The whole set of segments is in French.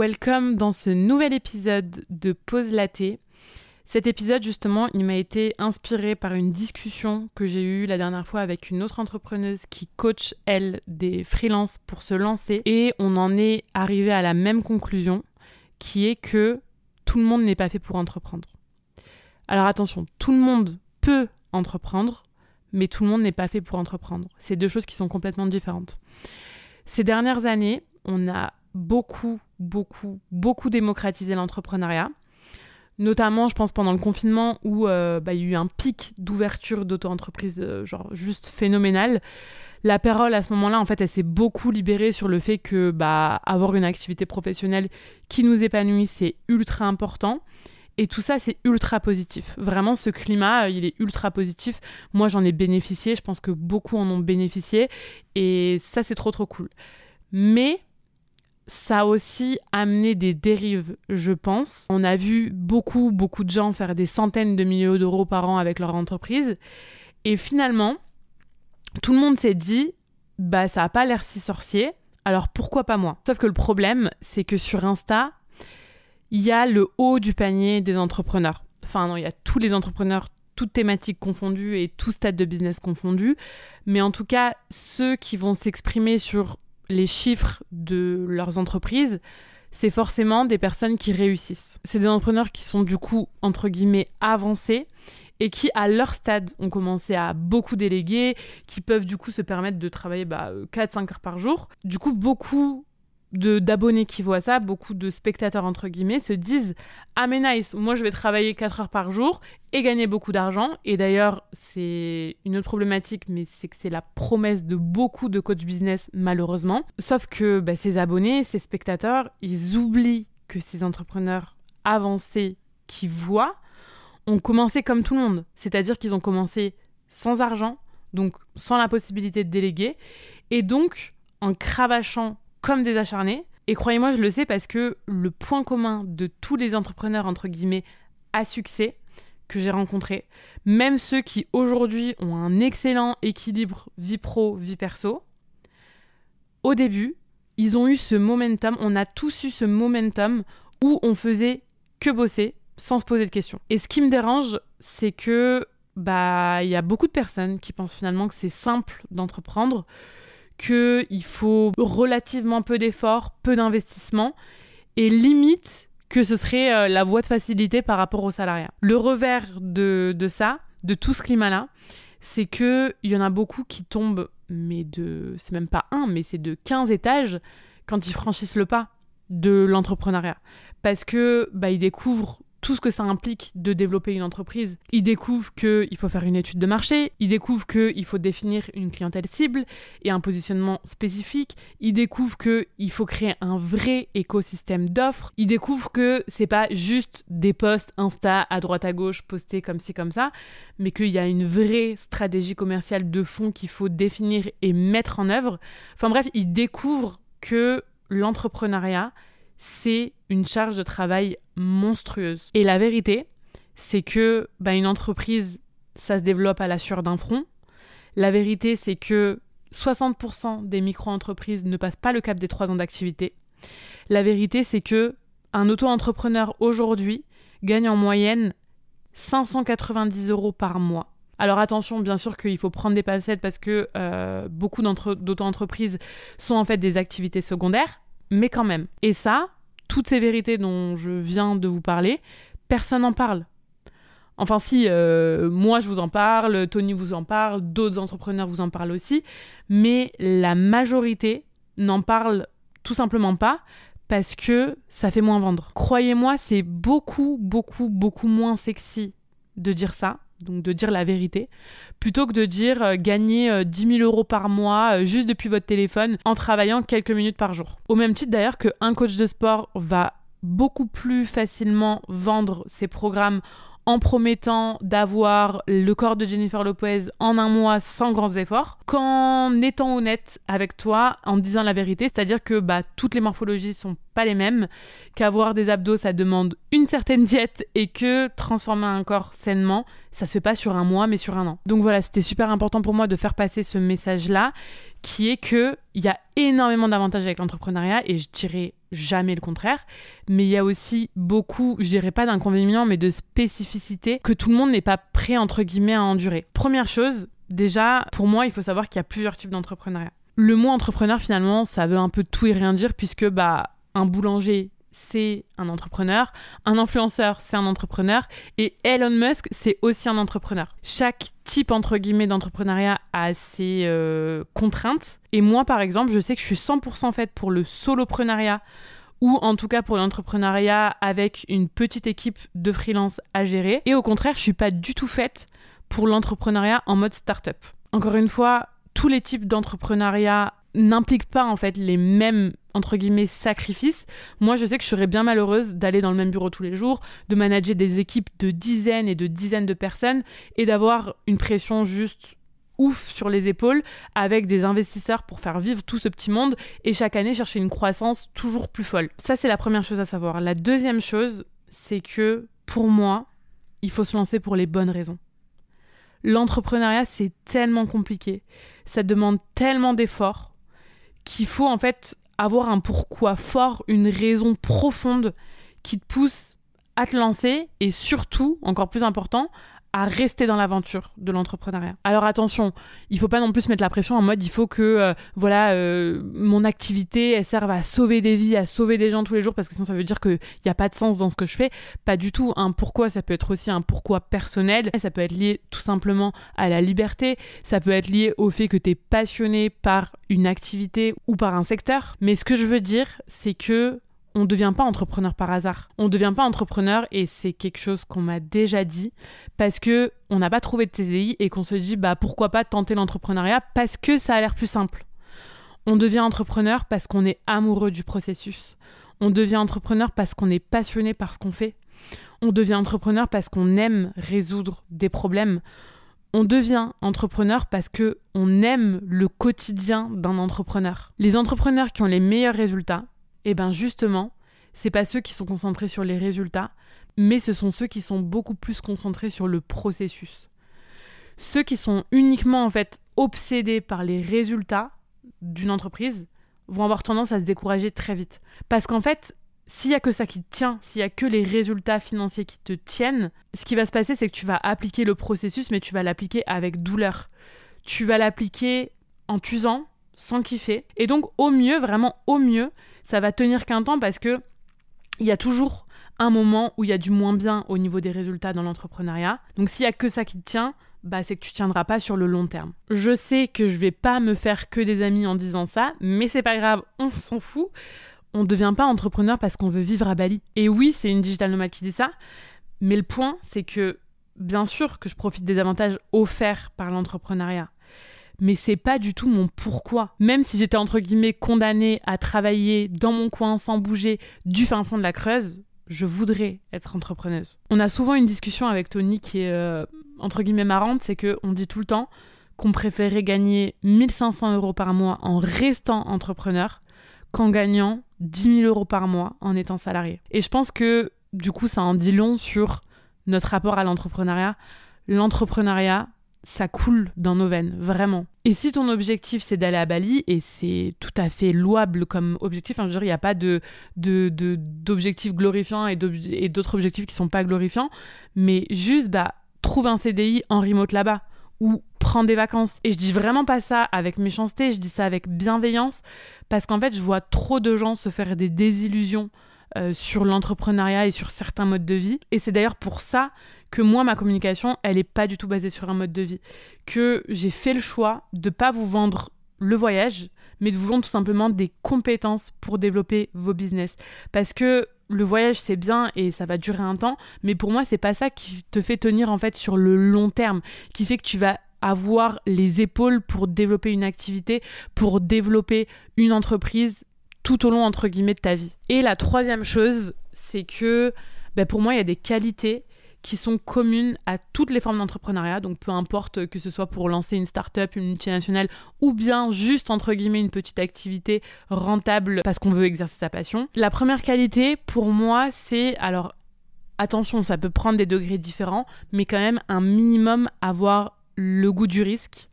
Welcome dans ce nouvel épisode de Pause Laté. Cet épisode, justement, il m'a été inspiré par une discussion que j'ai eue la dernière fois avec une autre entrepreneuse qui coach, elle, des freelances pour se lancer. Et on en est arrivé à la même conclusion, qui est que tout le monde n'est pas fait pour entreprendre. Alors attention, tout le monde peut entreprendre, mais tout le monde n'est pas fait pour entreprendre. C'est deux choses qui sont complètement différentes. Ces dernières années, on a beaucoup, beaucoup, beaucoup démocratisé l'entrepreneuriat. Notamment, je pense, pendant le confinement où euh, bah, il y a eu un pic d'ouverture d'auto-entreprise, euh, genre juste phénoménal. La parole, à ce moment-là, en fait, elle s'est beaucoup libérée sur le fait que bah, avoir une activité professionnelle qui nous épanouit, c'est ultra important. Et tout ça, c'est ultra positif. Vraiment, ce climat, euh, il est ultra positif. Moi, j'en ai bénéficié. Je pense que beaucoup en ont bénéficié. Et ça, c'est trop, trop cool. Mais ça a aussi amené des dérives, je pense. On a vu beaucoup, beaucoup de gens faire des centaines de milliers d'euros par an avec leur entreprise. Et finalement, tout le monde s'est dit, bah ça n'a pas l'air si sorcier, alors pourquoi pas moi? Sauf que le problème, c'est que sur Insta, il y a le haut du panier des entrepreneurs. Enfin non, il y a tous les entrepreneurs, toutes thématiques confondues et tout stade de business confondu. Mais en tout cas, ceux qui vont s'exprimer sur les chiffres de leurs entreprises, c'est forcément des personnes qui réussissent. C'est des entrepreneurs qui sont du coup, entre guillemets, avancés et qui, à leur stade, ont commencé à beaucoup déléguer, qui peuvent du coup se permettre de travailler bah, 4-5 heures par jour. Du coup, beaucoup d'abonnés qui voient ça, beaucoup de spectateurs entre guillemets se disent ah mais nice, moi je vais travailler 4 heures par jour et gagner beaucoup d'argent. Et d'ailleurs c'est une autre problématique, mais c'est que c'est la promesse de beaucoup de coachs business malheureusement. Sauf que bah, ces abonnés, ces spectateurs, ils oublient que ces entrepreneurs avancés qui voient ont commencé comme tout le monde, c'est-à-dire qu'ils ont commencé sans argent, donc sans la possibilité de déléguer, et donc en cravachant comme des acharnés. Et croyez-moi, je le sais parce que le point commun de tous les entrepreneurs, entre guillemets, à succès que j'ai rencontrés, même ceux qui aujourd'hui ont un excellent équilibre vie pro, vie perso, au début, ils ont eu ce momentum, on a tous eu ce momentum où on faisait que bosser sans se poser de questions. Et ce qui me dérange, c'est que bah il y a beaucoup de personnes qui pensent finalement que c'est simple d'entreprendre, qu'il faut relativement peu d'efforts, peu d'investissement, et limite que ce serait euh, la voie de facilité par rapport au salariat. Le revers de, ça, de tout ce climat-là, c'est qu'il y en a beaucoup qui tombent, mais de. C'est même pas un, mais c'est de 15 étages quand ils franchissent le pas de l'entrepreneuriat. Parce que bah, ils découvrent tout ce que ça implique de développer une entreprise. Il découvre qu'il faut faire une étude de marché, il découvre qu'il faut définir une clientèle cible et un positionnement spécifique, il découvre qu'il faut créer un vrai écosystème d'offres, il découvre que c'est pas juste des posts Insta à droite à gauche postés comme ci comme ça, mais qu'il y a une vraie stratégie commerciale de fond qu'il faut définir et mettre en œuvre. Enfin bref, il découvre que l'entrepreneuriat, c'est une charge de travail monstrueuse. Et la vérité, c'est que bah, une entreprise, ça se développe à la sueur d'un front. La vérité, c'est que 60% des micro-entreprises ne passent pas le cap des 3 ans d'activité. La vérité, c'est que un auto-entrepreneur aujourd'hui gagne en moyenne 590 euros par mois. Alors attention, bien sûr qu'il faut prendre des passettes parce que euh, beaucoup d'auto-entreprises sont en fait des activités secondaires, mais quand même. Et ça, toutes ces vérités dont je viens de vous parler, personne n'en parle. Enfin si, euh, moi je vous en parle, Tony vous en parle, d'autres entrepreneurs vous en parlent aussi, mais la majorité n'en parle tout simplement pas parce que ça fait moins vendre. Croyez-moi, c'est beaucoup, beaucoup, beaucoup moins sexy de dire ça donc de dire la vérité, plutôt que de dire euh, gagner 10 euh, 000 euros par mois euh, juste depuis votre téléphone en travaillant quelques minutes par jour. Au même titre d'ailleurs qu'un coach de sport va beaucoup plus facilement vendre ses programmes en promettant d'avoir le corps de Jennifer Lopez en un mois sans grands efforts, qu'en étant honnête avec toi, en disant la vérité, c'est-à-dire que bah, toutes les morphologies sont pas les mêmes, qu'avoir des abdos ça demande une certaine diète et que transformer un corps sainement, ça se fait pas sur un mois mais sur un an. Donc voilà, c'était super important pour moi de faire passer ce message-là qui est que il y a énormément d'avantages avec l'entrepreneuriat et je dirais jamais le contraire. Mais il y a aussi beaucoup, je dirais pas d'inconvénients, mais de spécificités que tout le monde n'est pas prêt, entre guillemets, à endurer. Première chose, déjà, pour moi, il faut savoir qu'il y a plusieurs types d'entrepreneuriat. Le mot entrepreneur, finalement, ça veut un peu tout et rien dire, puisque bah, un boulanger, c'est un entrepreneur, un influenceur, c'est un entrepreneur, et Elon Musk, c'est aussi un entrepreneur. Chaque type, entre guillemets, d'entrepreneuriat a ses euh, contraintes, et moi, par exemple, je sais que je suis 100% faite pour le solopreneuriat, ou en tout cas pour l'entrepreneuriat avec une petite équipe de freelance à gérer, et au contraire, je suis pas du tout faite pour l'entrepreneuriat en mode startup. Encore une fois, tous les types d'entrepreneuriat n'impliquent pas en fait les mêmes entre guillemets sacrifices. Moi, je sais que je serais bien malheureuse d'aller dans le même bureau tous les jours, de manager des équipes de dizaines et de dizaines de personnes et d'avoir une pression juste ouf sur les épaules avec des investisseurs pour faire vivre tout ce petit monde et chaque année chercher une croissance toujours plus folle. Ça, c'est la première chose à savoir. La deuxième chose, c'est que pour moi, il faut se lancer pour les bonnes raisons. L'entrepreneuriat, c'est tellement compliqué, ça demande tellement d'efforts qu'il faut en fait avoir un pourquoi fort, une raison profonde qui te pousse à te lancer et surtout, encore plus important, à rester dans l'aventure de l'entrepreneuriat. Alors attention, il faut pas non plus mettre la pression en mode il faut que euh, voilà euh, mon activité elle serve à sauver des vies, à sauver des gens tous les jours parce que sinon ça veut dire qu'il n'y a pas de sens dans ce que je fais. Pas du tout. Un pourquoi, ça peut être aussi un pourquoi personnel. Ça peut être lié tout simplement à la liberté. Ça peut être lié au fait que tu es passionné par une activité ou par un secteur. Mais ce que je veux dire, c'est que on ne devient pas entrepreneur par hasard. On ne devient pas entrepreneur et c'est quelque chose qu'on m'a déjà dit parce que on n'a pas trouvé de TDI et qu'on se dit bah pourquoi pas tenter l'entrepreneuriat parce que ça a l'air plus simple. On devient entrepreneur parce qu'on est amoureux du processus. On devient entrepreneur parce qu'on est passionné par ce qu'on fait. On devient entrepreneur parce qu'on aime résoudre des problèmes. On devient entrepreneur parce que on aime le quotidien d'un entrepreneur. Les entrepreneurs qui ont les meilleurs résultats, eh bien justement, c'est pas ceux qui sont concentrés sur les résultats, mais ce sont ceux qui sont beaucoup plus concentrés sur le processus. Ceux qui sont uniquement en fait obsédés par les résultats d'une entreprise vont avoir tendance à se décourager très vite. Parce qu'en fait, s'il y a que ça qui tient, s'il y a que les résultats financiers qui te tiennent, ce qui va se passer, c'est que tu vas appliquer le processus, mais tu vas l'appliquer avec douleur. Tu vas l'appliquer en t'usant, sans kiffer. Et donc, au mieux, vraiment au mieux, ça va tenir qu'un temps parce que il y a toujours un moment où il y a du moins bien au niveau des résultats dans l'entrepreneuriat. Donc s'il y a que ça qui te tient, bah c'est que tu tiendras pas sur le long terme. Je sais que je vais pas me faire que des amis en disant ça, mais c'est pas grave, on s'en fout. On ne devient pas entrepreneur parce qu'on veut vivre à Bali. Et oui, c'est une digital nomade qui dit ça, mais le point c'est que bien sûr que je profite des avantages offerts par l'entrepreneuriat mais c'est pas du tout mon pourquoi. Même si j'étais entre guillemets condamnée à travailler dans mon coin sans bouger du fin fond de la Creuse, je voudrais être entrepreneuse. On a souvent une discussion avec Tony qui est euh, entre guillemets marrante, c'est que on dit tout le temps qu'on préférait gagner 1500 euros par mois en restant entrepreneur qu'en gagnant 10 000 euros par mois en étant salarié. Et je pense que du coup ça en dit long sur notre rapport à l'entrepreneuriat. L'entrepreneuriat, ça coule dans nos veines, vraiment. Et si ton objectif c'est d'aller à Bali, et c'est tout à fait louable comme objectif, hein, je veux dire, il n'y a pas de, d'objectifs glorifiants et d'autres objectifs qui sont pas glorifiants, mais juste, bah, trouve un CDI en remote là-bas, ou prends des vacances. Et je dis vraiment pas ça avec méchanceté, je dis ça avec bienveillance, parce qu'en fait, je vois trop de gens se faire des désillusions euh, sur l'entrepreneuriat et sur certains modes de vie. Et c'est d'ailleurs pour ça que moi, ma communication, elle n'est pas du tout basée sur un mode de vie. Que j'ai fait le choix de pas vous vendre le voyage, mais de vous vendre tout simplement des compétences pour développer vos business. Parce que le voyage c'est bien et ça va durer un temps, mais pour moi c'est pas ça qui te fait tenir en fait sur le long terme, qui fait que tu vas avoir les épaules pour développer une activité, pour développer une entreprise tout au long entre guillemets de ta vie. Et la troisième chose, c'est que ben, pour moi il y a des qualités qui sont communes à toutes les formes d'entrepreneuriat, donc peu importe que ce soit pour lancer une start-up, une multinationale, ou bien juste entre guillemets une petite activité rentable parce qu'on veut exercer sa passion. La première qualité pour moi, c'est alors attention, ça peut prendre des degrés différents, mais quand même un minimum avoir le goût du risque,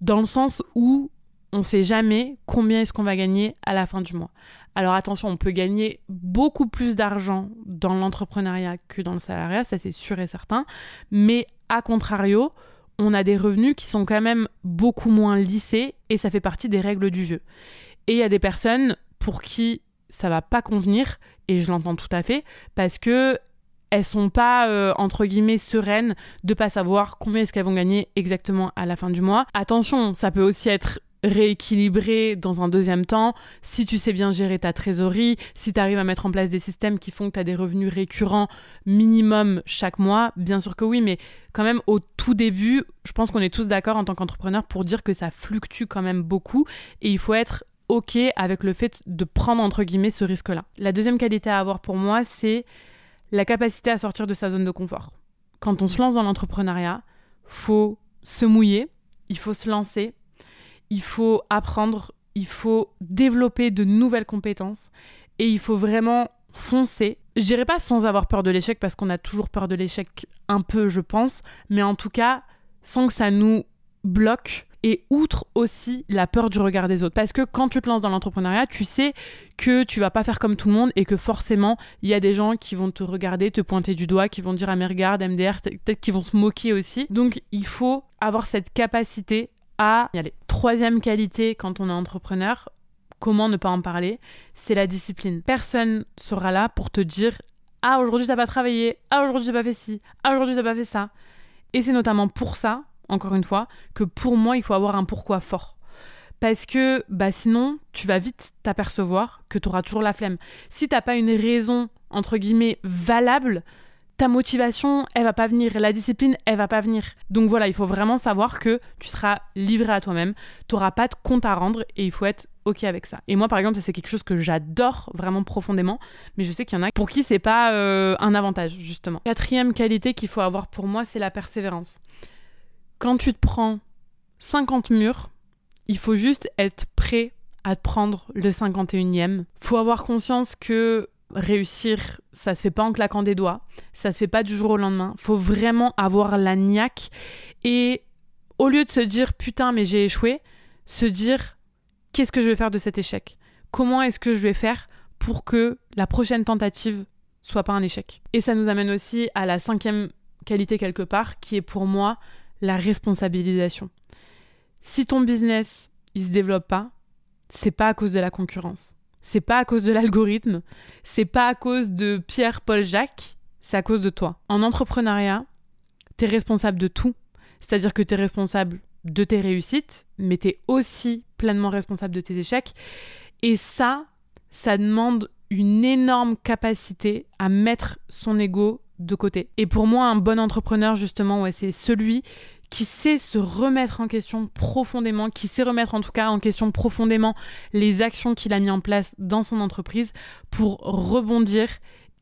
dans le sens où on ne sait jamais combien est-ce qu'on va gagner à la fin du mois. Alors attention, on peut gagner beaucoup plus d'argent dans l'entrepreneuriat que dans le salariat, ça c'est sûr et certain. Mais à contrario, on a des revenus qui sont quand même beaucoup moins lissés et ça fait partie des règles du jeu. Et il y a des personnes pour qui ça va pas convenir et je l'entends tout à fait parce que elles sont pas euh, entre guillemets sereines de pas savoir combien est-ce qu'elles vont gagner exactement à la fin du mois. Attention, ça peut aussi être rééquilibré dans un deuxième temps, si tu sais bien gérer ta trésorerie, si tu arrives à mettre en place des systèmes qui font que tu as des revenus récurrents minimum chaque mois, bien sûr que oui, mais quand même au tout début, je pense qu'on est tous d'accord en tant qu'entrepreneur pour dire que ça fluctue quand même beaucoup et il faut être OK avec le fait de prendre entre guillemets ce risque-là. La deuxième qualité à avoir pour moi, c'est la capacité à sortir de sa zone de confort. Quand on se lance dans l'entrepreneuriat, faut se mouiller, il faut se lancer, il faut apprendre, il faut développer de nouvelles compétences et il faut vraiment foncer. Je dirais pas sans avoir peur de l'échec parce qu'on a toujours peur de l'échec un peu, je pense, mais en tout cas sans que ça nous bloque et outre aussi la peur du regard des autres. Parce que quand tu te lances dans l'entrepreneuriat, tu sais que tu vas pas faire comme tout le monde et que forcément, il y a des gens qui vont te regarder, te pointer du doigt, qui vont dire ah, mes regarde, MDR, peut-être qu'ils vont se moquer aussi. Donc, il faut avoir cette capacité à y. Troisième qualité quand on est entrepreneur, comment ne pas en parler, c'est la discipline. Personne sera là pour te dire Ah, aujourd'hui, t'as pas travaillé. Ah, aujourd'hui, t'as pas fait ci. Ah, aujourd'hui, t'as pas fait ça. Et c'est notamment pour ça, encore une fois, que pour moi, il faut avoir un pourquoi fort. Parce que bah sinon, tu vas vite t'apercevoir que tu auras toujours la flemme. Si t'as pas une raison, entre guillemets, valable, ta motivation, elle va pas venir, la discipline, elle va pas venir. Donc voilà, il faut vraiment savoir que tu seras livré à toi-même, tu n'auras pas de compte à rendre et il faut être OK avec ça. Et moi, par exemple, c'est quelque chose que j'adore vraiment profondément, mais je sais qu'il y en a pour qui c'est pas euh, un avantage, justement. Quatrième qualité qu'il faut avoir pour moi, c'est la persévérance. Quand tu te prends 50 murs, il faut juste être prêt à te prendre le 51e. Faut avoir conscience que réussir, ça se fait pas en claquant des doigts, ça se fait pas du jour au lendemain. Faut vraiment avoir la niaque et au lieu de se dire putain mais j'ai échoué, se dire qu'est-ce que je vais faire de cet échec? Comment est-ce que je vais faire pour que la prochaine tentative soit pas un échec? Et ça nous amène aussi à la cinquième qualité quelque part qui est pour moi la responsabilisation. Si ton business il se développe pas, c'est pas à cause de la concurrence c'est pas à cause de l'algorithme, c'est pas à cause de Pierre, Paul, Jacques, c'est à cause de toi. En entrepreneuriat, tu es responsable de tout. C'est-à-dire que tu es responsable de tes réussites, mais tu es aussi pleinement responsable de tes échecs. Et ça, ça demande une énorme capacité à mettre son ego de côté. Et pour moi, un bon entrepreneur, justement, c'est celui qui sait se remettre en question profondément, qui sait remettre en tout cas en question profondément les actions qu'il a mis en place dans son entreprise pour rebondir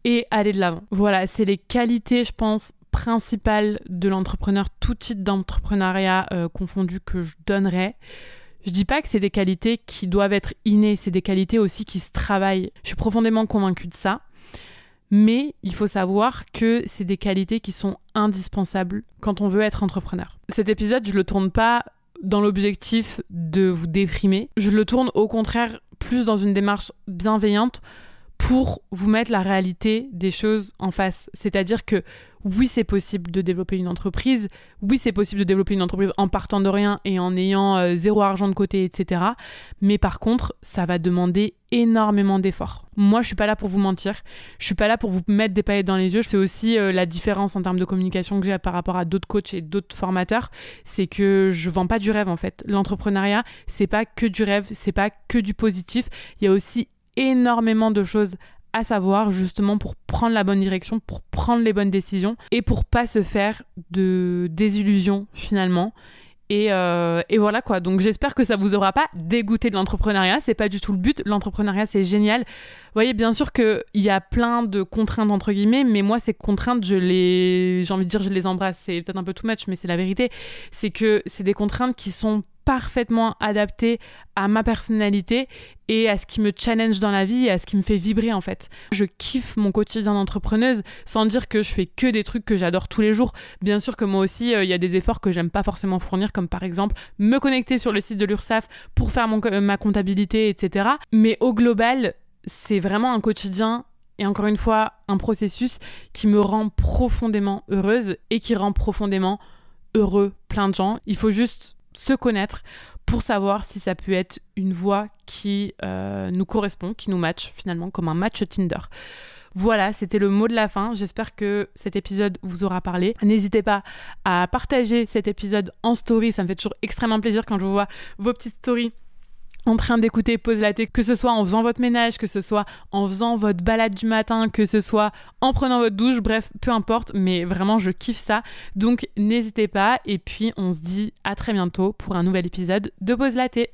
et aller de l'avant. Voilà, c'est les qualités, je pense, principales de l'entrepreneur, tout type d'entrepreneuriat euh, confondu que je donnerais. Je dis pas que c'est des qualités qui doivent être innées, c'est des qualités aussi qui se travaillent. Je suis profondément convaincue de ça mais il faut savoir que c'est des qualités qui sont indispensables quand on veut être entrepreneur. Cet épisode, je le tourne pas dans l'objectif de vous déprimer, je le tourne au contraire plus dans une démarche bienveillante pour vous mettre la réalité des choses en face. C'est-à-dire que oui, c'est possible de développer une entreprise, oui, c'est possible de développer une entreprise en partant de rien et en ayant euh, zéro argent de côté, etc. Mais par contre, ça va demander énormément d'efforts. Moi, je suis pas là pour vous mentir, je suis pas là pour vous mettre des paillettes dans les yeux. C'est aussi euh, la différence en termes de communication que j'ai par rapport à d'autres coachs et d'autres formateurs, c'est que je vends pas du rêve en fait. L'entrepreneuriat, c'est pas que du rêve, c'est pas que du positif. Il y a aussi énormément de choses à savoir justement pour prendre la bonne direction, pour prendre les bonnes décisions et pour pas se faire de désillusions finalement. Et, euh, et, voilà quoi. Donc j'espère que ça vous aura pas dégoûté de l'entrepreneuriat. C'est pas du tout le but. L'entrepreneuriat c'est génial. Vous voyez bien sûr qu'il y a plein de contraintes entre guillemets, mais moi ces contraintes je les, j'ai envie de dire je les embrasse. C'est peut-être un peu too much, mais c'est la vérité. C'est que c'est des contraintes qui sont parfaitement adapté à ma personnalité et à ce qui me challenge dans la vie et à ce qui me fait vibrer en fait. Je kiffe mon quotidien d'entrepreneuse sans dire que je fais que des trucs que j'adore tous les jours. Bien sûr que moi aussi, euh, il y a des efforts que j'aime pas forcément fournir, comme par exemple me connecter sur le site de l'URSSAF pour faire mon, ma comptabilité, etc. Mais au global, c'est vraiment un quotidien et encore une fois un processus qui me rend profondément heureuse et qui rend profondément heureux plein de gens. Il faut juste se connaître pour savoir si ça peut être une voie qui euh, nous correspond, qui nous match finalement comme un match Tinder. Voilà, c'était le mot de la fin. J'espère que cet épisode vous aura parlé. N'hésitez pas à partager cet épisode en story. Ça me fait toujours extrêmement plaisir quand je vois vos petites stories en train d'écouter Pause Laté, que ce soit en faisant votre ménage, que ce soit en faisant votre balade du matin, que ce soit en prenant votre douche, bref, peu importe, mais vraiment je kiffe ça. Donc n'hésitez pas et puis on se dit à très bientôt pour un nouvel épisode de Pause Laté.